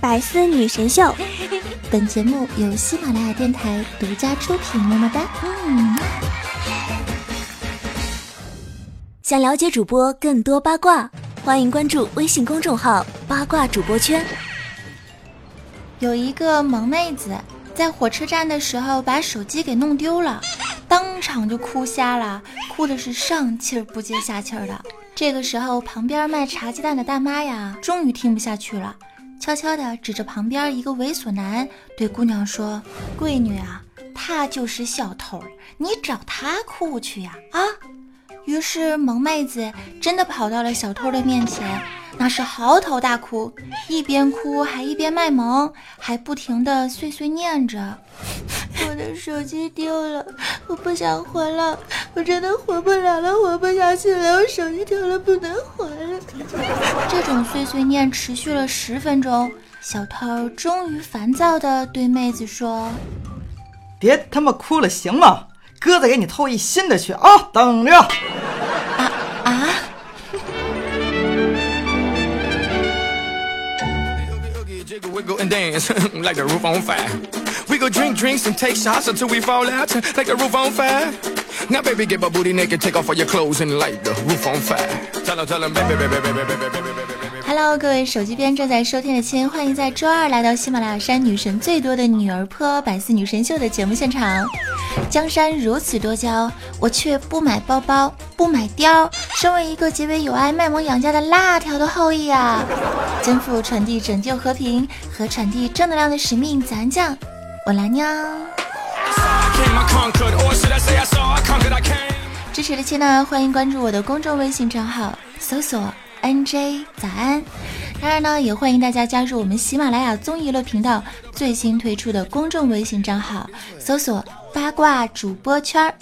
百思女神秀。本节目由喜马拉雅电台独家出品，么么哒。嗯。想了解主播更多八卦，欢迎关注微信公众号“八卦主播圈”。有一个萌妹子在火车站的时候把手机给弄丢了，当场就哭瞎了，哭的是上气儿不接下气儿的。这个时候，旁边卖茶鸡蛋的大妈呀，终于听不下去了，悄悄地指着旁边一个猥琐男，对姑娘说：“闺女啊，他就是小偷，你找他哭去呀！”啊。于是萌妹子真的跑到了小偷的面前，那是嚎啕大哭，一边哭还一边卖萌，还不停的碎碎念着：“ 我的手机丢了，我不想活了，我真的活不了了，活不下去了，我手机丢了不能活了。”这种碎碎念持续了十分钟，小偷终于烦躁的对妹子说：“别他妈哭了，行吗？”哥再给你偷一新的去啊！等着。啊啊！Hello，各位手机边正在收听的亲，欢迎在周二来到喜马拉雅山女神最多的女儿坡百思女神秀的节目现场。江山如此多娇，我却不买包包，不买貂。身为一个结为友爱卖萌养家的辣条的后裔啊，肩负传递拯救和平和传递正能量的使命，咱讲，我来娘。支持的亲呢，欢迎关注我的公众微信账号，搜索 NJ 早安。当然呢，也欢迎大家加入我们喜马拉雅综艺乐频道最新推出的公众微信账号，搜索。八卦主播圈儿，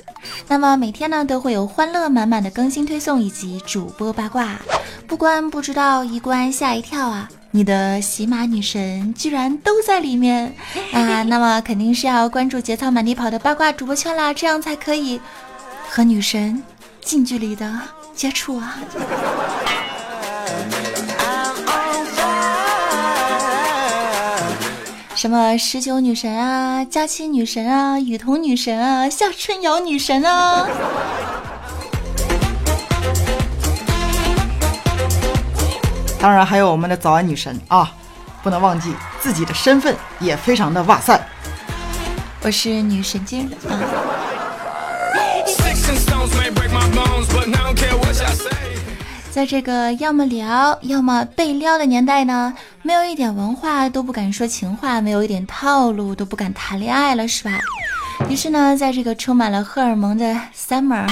那么每天呢都会有欢乐满满的更新推送以及主播八卦，不关不知道，一关吓一跳啊！你的喜马女神居然都在里面啊！那么肯定是要关注节操满地跑的八卦主播圈啦，这样才可以和女神近距离的接触啊！什么十九女神啊，佳期女神啊，雨桐女神啊，夏春瑶女神啊！当然还有我们的早安女神啊，不能忘记自己的身份也非常的哇塞！我是女神经啊。在这个要么聊要么被撩的年代呢，没有一点文化都不敢说情话，没有一点套路都不敢谈恋爱了，是吧？于是呢，在这个充满了荷尔蒙的 summer，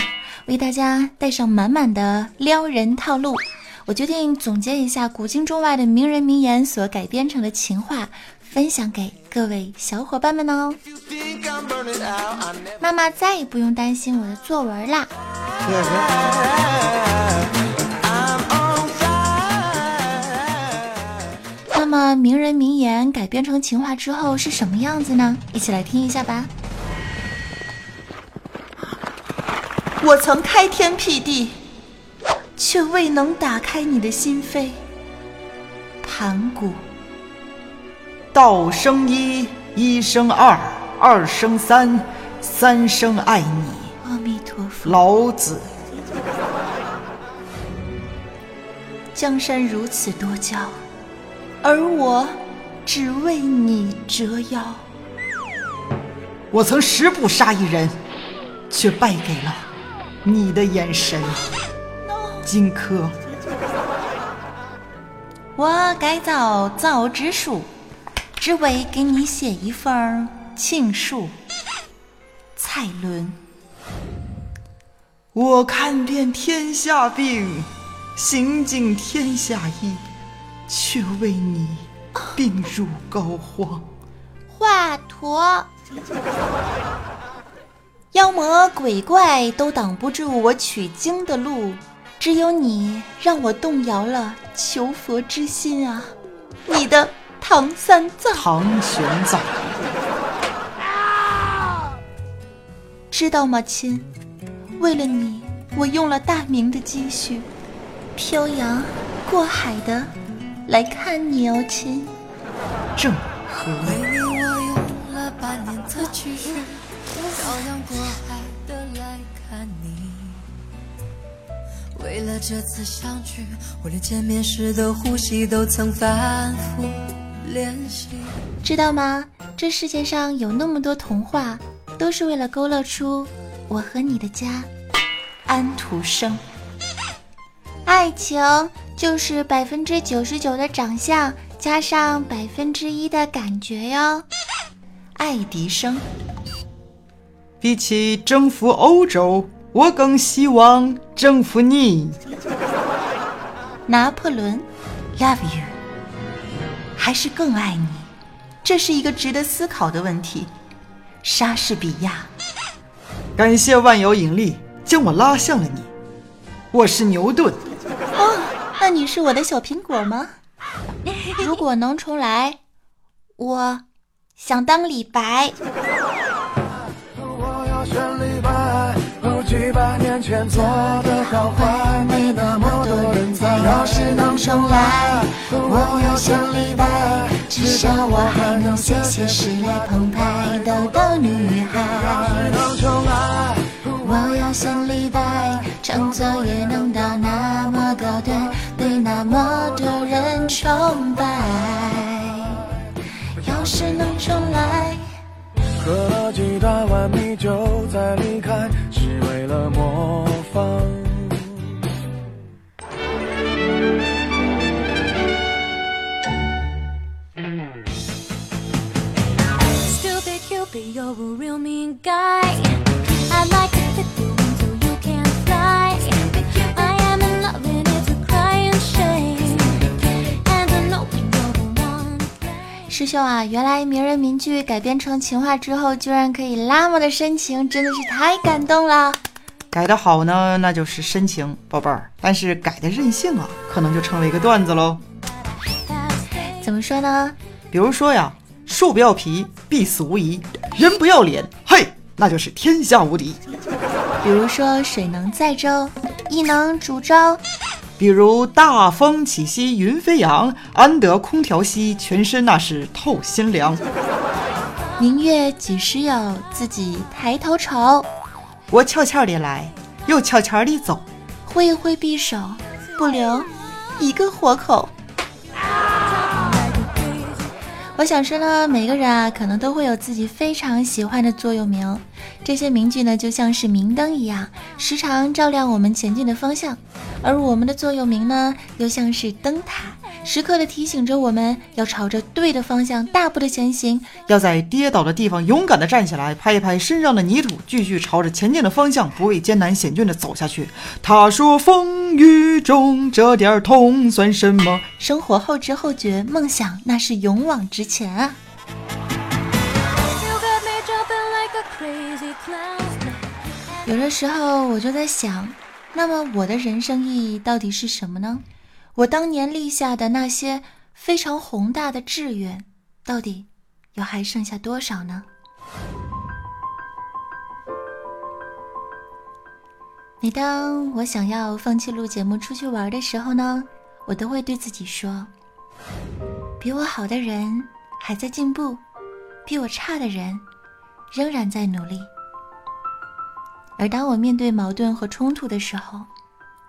为大家带上满满的撩人套路，我决定总结一下古今中外的名人名言所改编成的情话，分享给各位小伙伴们哦。妈妈再也不用担心我的作文啦。名人名言改编成情话之后是什么样子呢？一起来听一下吧。我曾开天辟地，却未能打开你的心扉。盘古。道生一，一生二，二生三，三生爱你。阿弥陀佛。老子。江山如此多娇。而我只为你折腰。我曾十步杀一人，却败给了你的眼神。荆轲。我改造造纸术，只为给你写一封情书。蔡伦。我看遍天下病，行尽天下医。却为你病入膏肓。华佗，妖魔鬼怪都挡不住我取经的路，只有你让我动摇了求佛之心啊！你的唐三藏，唐玄奘，知道吗，亲？为了你，我用了大明的积蓄，漂洋过海的。来看你哦，亲。正和。为你我用了半年的积蓄，漂洋过海的来看你。为了这次相聚，我连见面时的呼吸都曾反复练习。知道吗？这世界上有那么多童话，都是为了勾勒出我和你的家。安徒生。爱 情就是百分之九十九的长相加上百分之一的感觉哟。爱迪生。比起征服欧洲，我更希望征服你。拿破仑。Love you，还是更爱你？这是一个值得思考的问题。莎士比亚。感谢万有引力将我拉向了你。我是牛顿。哦，那你是我的小苹果吗？如果能重来，我想当李白。几百年前做的好坏，没那么多人猜。要是能重来，我要选李白，至少我还能写写诗来澎湃逗逗女孩。能重来，我要选李白，创作也能那么多人崇拜。要是能重来。喝了几大碗米酒再离开，是为了模仿。Stupid Cupid, you're a real mean guy. 师兄啊，原来名人名句改编成情话之后，居然可以那么的深情，真的是太感动了。改的好呢，那就是深情，宝贝儿；但是改的任性啊，可能就成为一个段子喽。怎么说呢？比如说呀，树不要皮，必死无疑；人不要脸，嘿，那就是天下无敌。比如说水能载舟，亦能煮粥。比如大风起兮云飞扬，安得空调兮全身那是透心凉。明月几时有，自己抬头瞅。我悄悄地来，又悄悄地走。挥一挥匕首，不留一个活口。我想说呢，每个人啊，可能都会有自己非常喜欢的座右铭。这些名句呢，就像是明灯一样，时常照亮我们前进的方向；而我们的座右铭呢，又像是灯塔，时刻的提醒着我们要朝着对的方向大步的前行。要在跌倒的地方勇敢的站起来，拍一拍身上的泥土，继续朝着前进的方向不畏艰难险峻的走下去。他说：“风雨中这点痛算什么？生活后知后觉，梦想那是勇往直前啊！有的时候我就在想，那么我的人生意义到底是什么呢？我当年立下的那些非常宏大的志愿，到底又还剩下多少呢？每当我想要放弃录节目出去玩的时候呢，我都会对自己说：比我好的人还在进步，比我差的人仍然在努力。而当我面对矛盾和冲突的时候，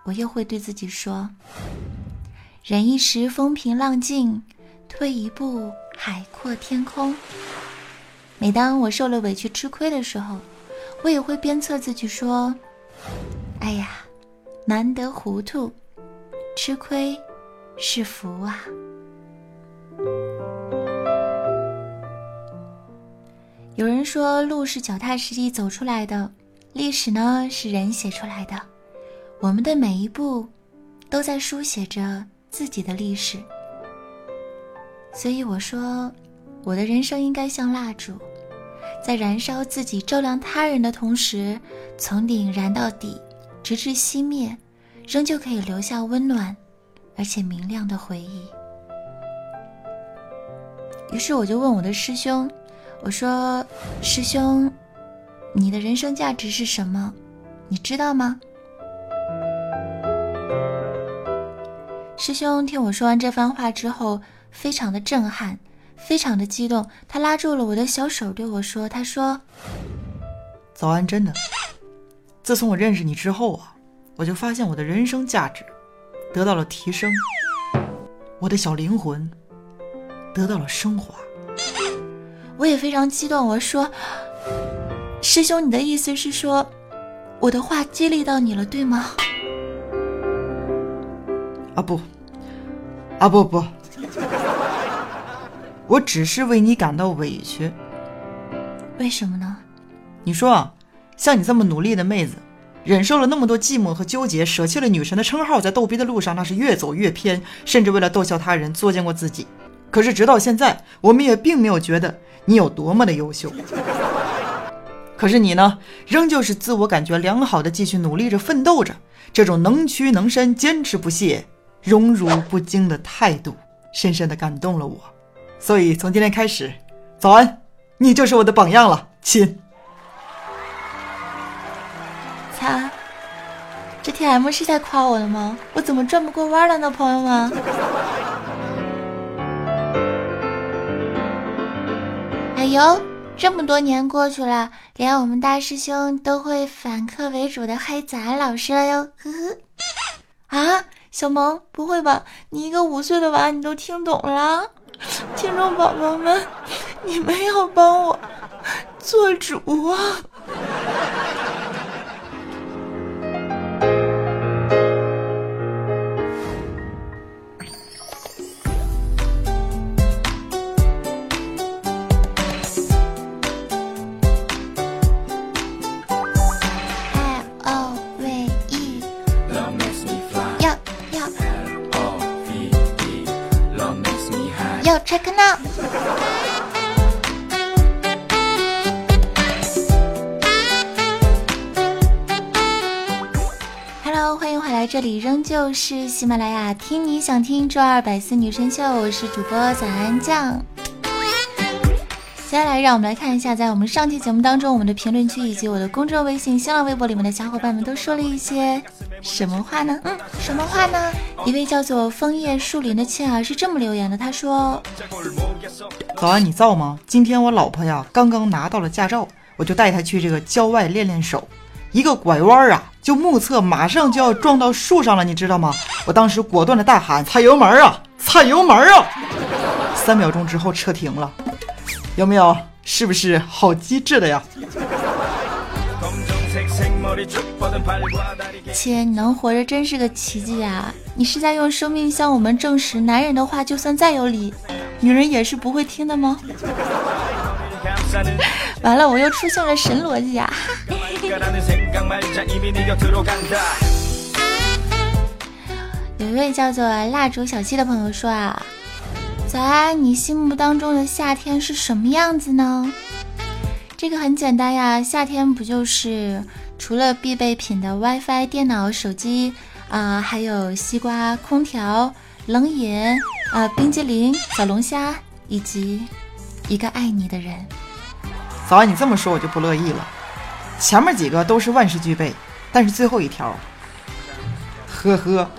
我又会对自己说：忍一时风平浪静，退一步海阔天空。每当我受了委屈吃亏的时候，我也会鞭策自己说：哎呀，难得糊涂，吃亏是福啊。有人说，路是脚踏实地走出来的。历史呢是人写出来的，我们的每一步都在书写着自己的历史。所以我说，我的人生应该像蜡烛，在燃烧自己、照亮他人的同时，从顶燃到底，直至熄灭，仍旧可以留下温暖而且明亮的回忆。于是我就问我的师兄，我说：“师兄。”你的人生价值是什么？你知道吗？师兄听我说完这番话之后，非常的震撼，非常的激动，他拉住了我的小手对我说：“他说，早安，真的。自从我认识你之后啊，我就发现我的人生价值得到了提升，我的小灵魂得到了升华。我也非常激动。我说，师兄，你的意思是说，我的话激励到你了，对吗？啊不，啊不不，我只是为你感到委屈。为什么呢？你说啊，像你这么努力的妹子，忍受了那么多寂寞和纠结，舍弃了女神的称号，在逗逼的路上那是越走越偏，甚至为了逗笑他人作践过自己。可是直到现在，我们也并没有觉得你有多么的优秀。可是你呢，仍旧是自我感觉良好的继续努力着、奋斗着，这种能屈能伸、坚持不懈、荣辱不惊的态度，深深的感动了我。所以从今天开始，早安，你就是我的榜样了，亲。擦，这 T M 是在夸我的吗？我怎么转不过弯了呢，朋友们？哎呦，这么多年过去了，连我们大师兄都会反客为主的黑咱老师了哟，呵呵。啊，小萌，不会吧？你一个五岁的娃，你都听懂了？听众宝宝们，你们要帮我做主啊！来，这里仍旧是喜马拉雅，听你想听周二百思女神秀，我是主播早安酱。接下来，让我们来看一下，在我们上期节目当中，我们的评论区以及我的公众微信、新浪微博里面的小伙伴们都说了一些什么话呢？嗯，什么话呢？一位叫做枫叶树林的倩儿是这么留言的，他说早安，你造吗？今天我老婆呀刚刚拿到了驾照，我就带她去这个郊外练练手。一个拐弯啊，就目测马上就要撞到树上了，你知道吗？我当时果断的大喊：“踩油门啊，踩油门啊！”三秒钟之后车停了，有没有？是不是好机智的呀？亲，你能活着真是个奇迹啊！你是在用生命向我们证实，男人的话就算再有理，女人也是不会听的吗？完了，我又出现了神逻辑啊！有一位叫做蜡烛小七的朋友说啊，早安，你心目当中的夏天是什么样子呢？这个很简单呀，夏天不就是除了必备品的 WiFi、电脑、手机啊、还有西瓜、空调、冷饮啊、冰激凌、小龙虾，以及一个爱你的人。早安，你这么说我就不乐意了。前面几个都是万事俱备，但是最后一条，呵呵。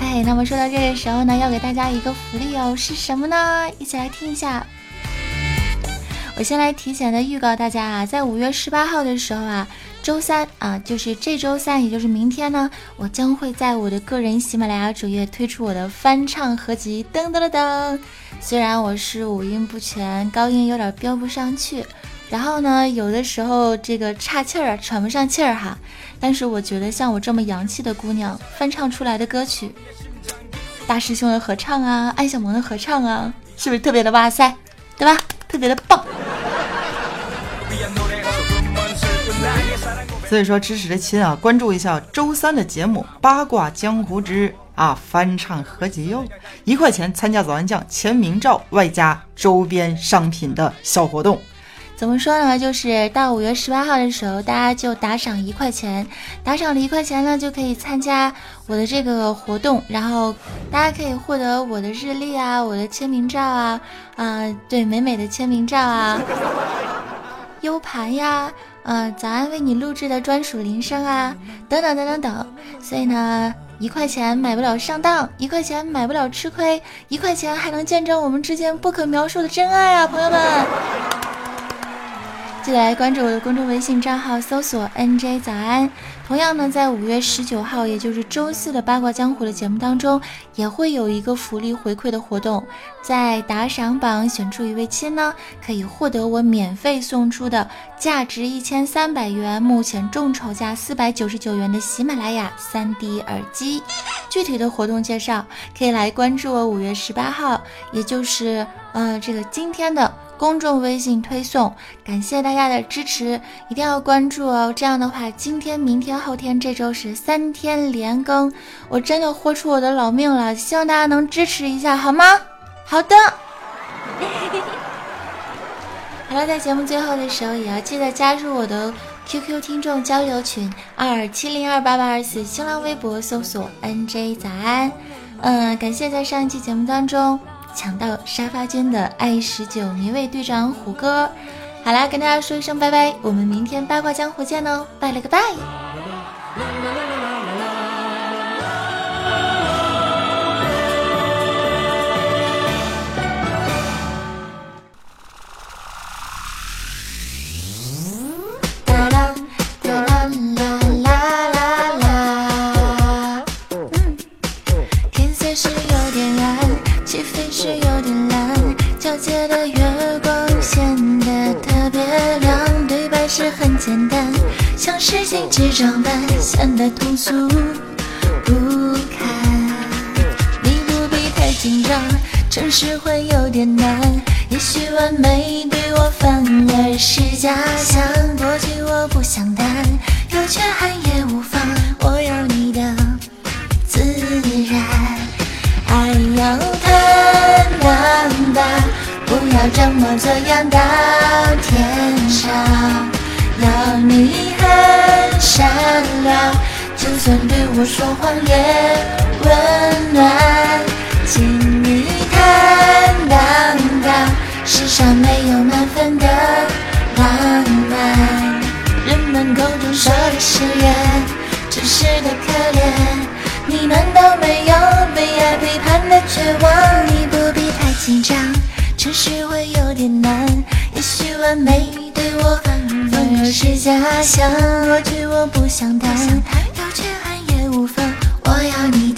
哎，那么说到这个时候呢，要给大家一个福利哦，是什么呢？一起来听一下。我先来提前的预告大家啊，在五月十八号的时候啊，周三啊，就是这周三，也就是明天呢，我将会在我的个人喜马拉雅主页推出我的翻唱合集。噔噔噔噔，虽然我是五音不全，高音有点飙不上去，然后呢，有的时候这个岔气儿啊，喘不上气儿哈，但是我觉得像我这么洋气的姑娘，翻唱出来的歌曲，大师兄的合唱啊，安小萌的合唱啊，是不是特别的哇塞，对吧？特别的棒。所以说，支持的亲啊，关注一下周三的节目《八卦江湖之啊翻唱合集》哟，一块钱参加早安酱签名照外加周边商品的小活动。怎么说呢？就是到五月十八号的时候，大家就打赏一块钱，打赏了一块钱呢，就可以参加我的这个活动，然后大家可以获得我的日历啊，我的签名照啊，啊、对，美美的签名照啊，U 盘呀，呃，早安为你录制的专属铃声啊，等等等等等。所以呢，一块钱买不了上当，一块钱买不了吃亏，一块钱还能见证我们之间不可描述的真爱啊，朋友们！记得来关注我的公众微信账号，搜索 “nj 早安”。同样呢，在五月十九号，也就是周四的八卦江湖的节目当中，也会有一个福利回馈的活动，在打赏榜选出一位亲呢，可以获得我免费送出的价值一千三百元，目前众筹价四百九十九元的喜马拉雅三 D 耳机。具体的活动介绍可以来关注我五月十八号，也就是呃这个今天的。公众微信推送，感谢大家的支持，一定要关注哦。这样的话，今天、明天、后天这周是三天连更，我真的豁出我的老命了，希望大家能支持一下，好吗？好的。好了，在节目最后的时候，也要记得加入我的 QQ 听众交流群二七零二八八二四，新浪微博搜索 NJ 早安。嗯，感谢在上一期节目当中。抢到沙发君的爱十九名卫队长虎哥，好啦，跟大家说一声拜拜，我们明天八卦江湖见哦，拜了个拜。像是精致装扮，显得通俗不堪。你不必太紧张，诚实会有点难。也许完美对我反而是假象。过去我不想谈，有缺憾也无妨。我要你的自然，爱要坦荡荡，不要装模作样到天上。要你很善良，就算对我说谎也温暖。请你坦荡荡，世上没有满分的浪漫。人们口中说的誓言，真实的可怜。你难道没有被爱背叛的绝望？你不必太紧张，诚实会有点难。也许完美对我反。而是假象，过去我不想谈，有缺憾也无妨，我要你